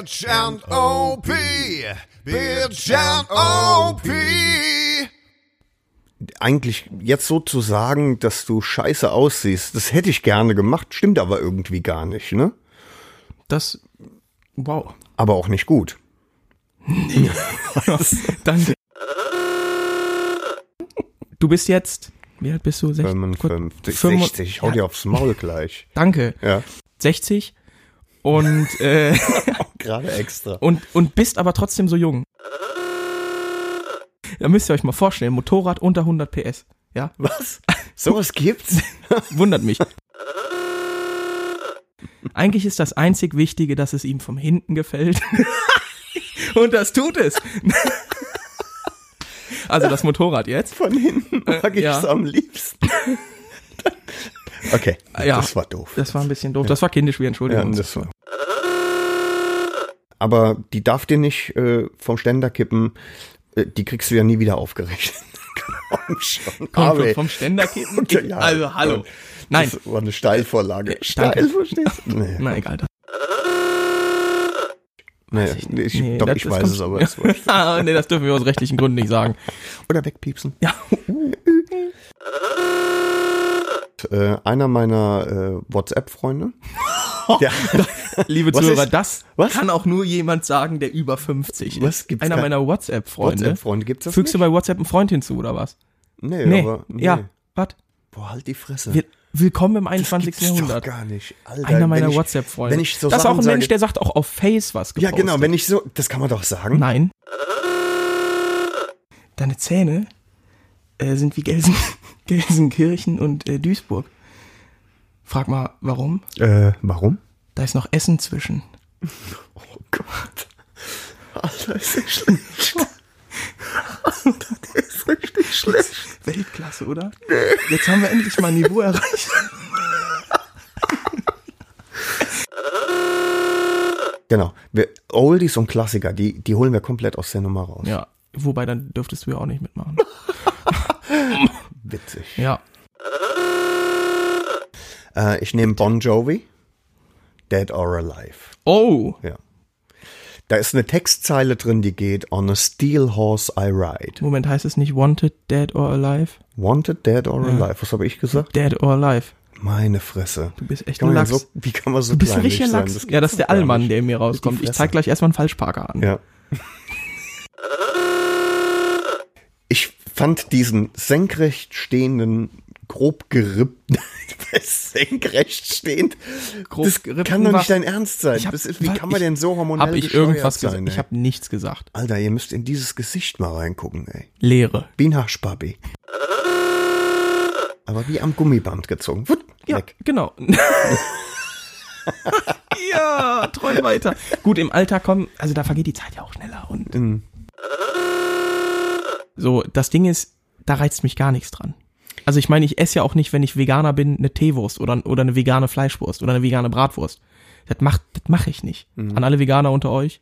Bitch and OP. Bitch and OP. Eigentlich jetzt so zu sagen, dass du scheiße aussiehst, das hätte ich gerne gemacht, stimmt aber irgendwie gar nicht, ne? Das, wow. Aber auch nicht gut. Danke. Du bist jetzt, wie alt bist du? Sech- 55, Fünfund- 60, ich hau Ja. dir aufs Maul gleich. Danke. Ja, 60 und, äh, gerade extra. und, und bist aber trotzdem so jung. Da müsst ihr euch mal vorstellen, Motorrad unter 100 PS. Ja, Was? Sowas gibt's? wundert mich. Eigentlich ist das einzig Wichtige, dass es ihm vom hinten gefällt. Und das tut es. Also das Motorrad jetzt. Von hinten mag Äh, ja. ich's am liebsten. Okay, Ja. das war doof. Das war ein bisschen doof. Das war kindisch, wie Ja, Entschuldigung. das war. Aber die darf dir nicht äh, vom Ständer kippen. Äh, Die kriegst du ja nie wieder aufgerechnet. Komm schon. Komm, vom, Ständer kippen. Ja, also, hallo. Nein, Das war eine Steilvorlage. Äh, danke. Steil, verstehst du? Nee, na egal. nee, ich nee, ich, Nee, doch, ich weiß es, aber es. Ah, nee, das dürfen wir aus rechtlichen Gründen nicht sagen. Oder wegpiepsen. Ja. Äh, einer meiner äh, WhatsApp-Freunde. Der, Liebe Was Zuhörer, ist- das was? kann auch nur jemand sagen, der über 50 ist. Was? Gibt's Einer meiner WhatsApp-Freunde. WhatsApp-Freunde gibt's das Fügst du nicht? bei WhatsApp einen Freund hinzu, oder was? Nee, Nee. aber nee. Ja, was? Boah, halt die Fresse. Wir- Willkommen im 21. Gibt's Jahrhundert. Doch gar nicht. Alter, Einer meiner WhatsApp-Freunde. So das ist auch ein Mensch, sage- der sagt auch auf Face was Ja, gepostet. genau, wenn ich so, das kann man doch sagen. Nein. Deine Zähne äh, sind wie Gelsen, Gelsenkirchen und äh, Duisburg. Frag mal, warum? Äh, warum? Da ist noch Essen zwischen. Oh Gott. Alter, ist das schlecht. Alter, der ist richtig schlecht. Weltklasse, oder? Jetzt haben wir endlich mal ein Niveau erreicht. Genau. Wir, Oldies und Klassiker, die, die holen wir komplett aus der Nummer raus. Ja, wobei dann dürftest du ja auch nicht mitmachen. Witzig. Ja. Äh, ich nehme Bon Jovi. Dead or Alive. Oh, Ja. Da ist eine Textzeile drin, die geht On a steel horse I ride. Moment, heißt es nicht Wanted, Dead or Alive? Wanted, dead or alive. Was habe ich gesagt? Dead or Alive. Meine Fresse. Du bist echt ein Lachs. so, wie kann man so Du bist ein sein? Lachs. gibt's ja, das ist der Allmann, der in mir rauskommt. Ich Fresse. zeig gleich erstmal einen Falschparker an. Ja. Ich fand diesen senkrecht stehenden, grob gerippten, senkrecht stehend, Grob das gerippten kann doch nicht dein Ernst sein. Hab- ist, wie kann man ich- denn so hormonell Hab ich irgendwas sein, gesagt? Ich ey? habe nichts gesagt. Alter, ihr müsst in dieses Gesicht mal reingucken, ey. Leere. Wie ein Haschbabi. Aber wie am Gummiband gezogen. Wutt, Ja, weg. genau. ja, träum weiter. Gut, im Alter kommen, also da vergeht die Zeit ja auch schneller und Mhm. so, das Ding ist, da reizt mich gar nichts dran. Also ich meine, ich esse ja auch nicht, wenn ich Veganer bin, eine Teewurst oder, oder eine vegane Fleischwurst oder eine vegane Bratwurst. Das macht, das mache ich nicht. Mhm. An alle Veganer unter euch?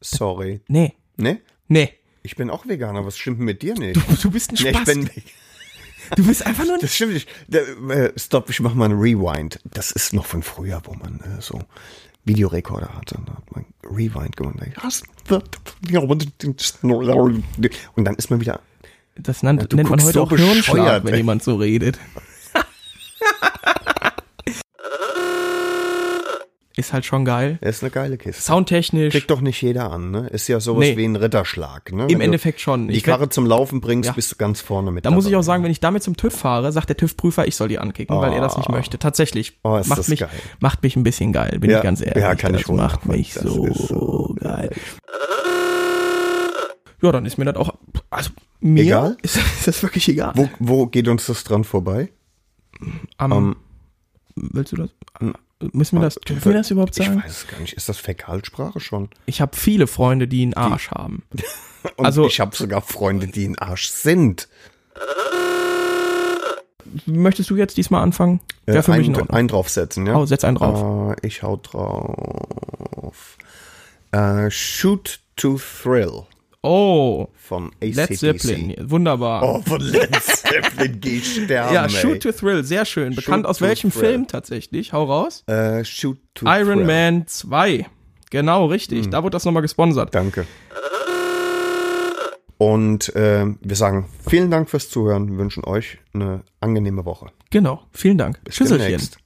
Sorry. Nee, Ne? nee. Ich bin auch Veganer. Was stimmt mit dir nicht? Du, du bist ein Nee, ich bin du bist einfach nur ein Das stimmt nicht. Äh, stopp, ich mach mal einen Rewind. Das ist noch von früher, wo man äh, so Videorekorder hatte. Da hat man Rewind gemacht. Und dann ist man wieder. Das nennt, du nennt man heute so auch Hirnschlag, wenn ey. jemand so redet. Ist halt schon geil. Ist eine geile Kiste. Soundtechnisch, Kriegt doch nicht jeder an, ne? Ist ja sowas Nee. wie ein Ritterschlag, ne? im Wenn Endeffekt schon. Die Ich Karre zum Laufen bringst, Ja. bist du ganz vorne mit da muss ich auch sagen, wenn ich damit zum TÜV fahre, sagt der TÜV-Prüfer, ich soll die ankicken, weil er das nicht möchte. Tatsächlich. Oh, ist macht, das mich, geil. macht mich ein bisschen geil, bin Ja, ich ganz ehrlich. ja, kann das ich macht mich. Das so, so geil. Ja, dann ist mir das auch, also mir Egal? Ist, ist das wirklich egal. Wo, wo geht uns das dran vorbei? Am, Ähm, willst du das? Müssen wir das, dürfen wir das überhaupt Ich sagen? weiß es gar nicht. Ist das Fäkalsprache schon? Ich habe viele Freunde, die einen Arsch haben. Und Also- ich habe sogar Freunde, die ein Arsch sind. Möchtest du jetzt diesmal anfangen? Äh, Wäre für mich einen, in Ordnung. einen draufsetzen, ja? Oh, setz einen drauf. Äh, ich hau drauf. Äh, Shoot to Thrill Oh, von ACDC. Led Zeppelin. Wunderbar. Oh, von Led Zeppelin geh sterben, ja. Shoot to Thrill, sehr schön. Bekannt Shoot aus welchem Thrill. Film tatsächlich? Hau raus. Äh, Shoot to Iron Thrill. Man 2. Genau, richtig. Da wurde das nochmal gesponsert. Danke. Und äh, wir sagen vielen Dank fürs Zuhören, wünschen euch eine angenehme Woche. Genau. Vielen Dank. Bis Tschüsselchen. demnächst.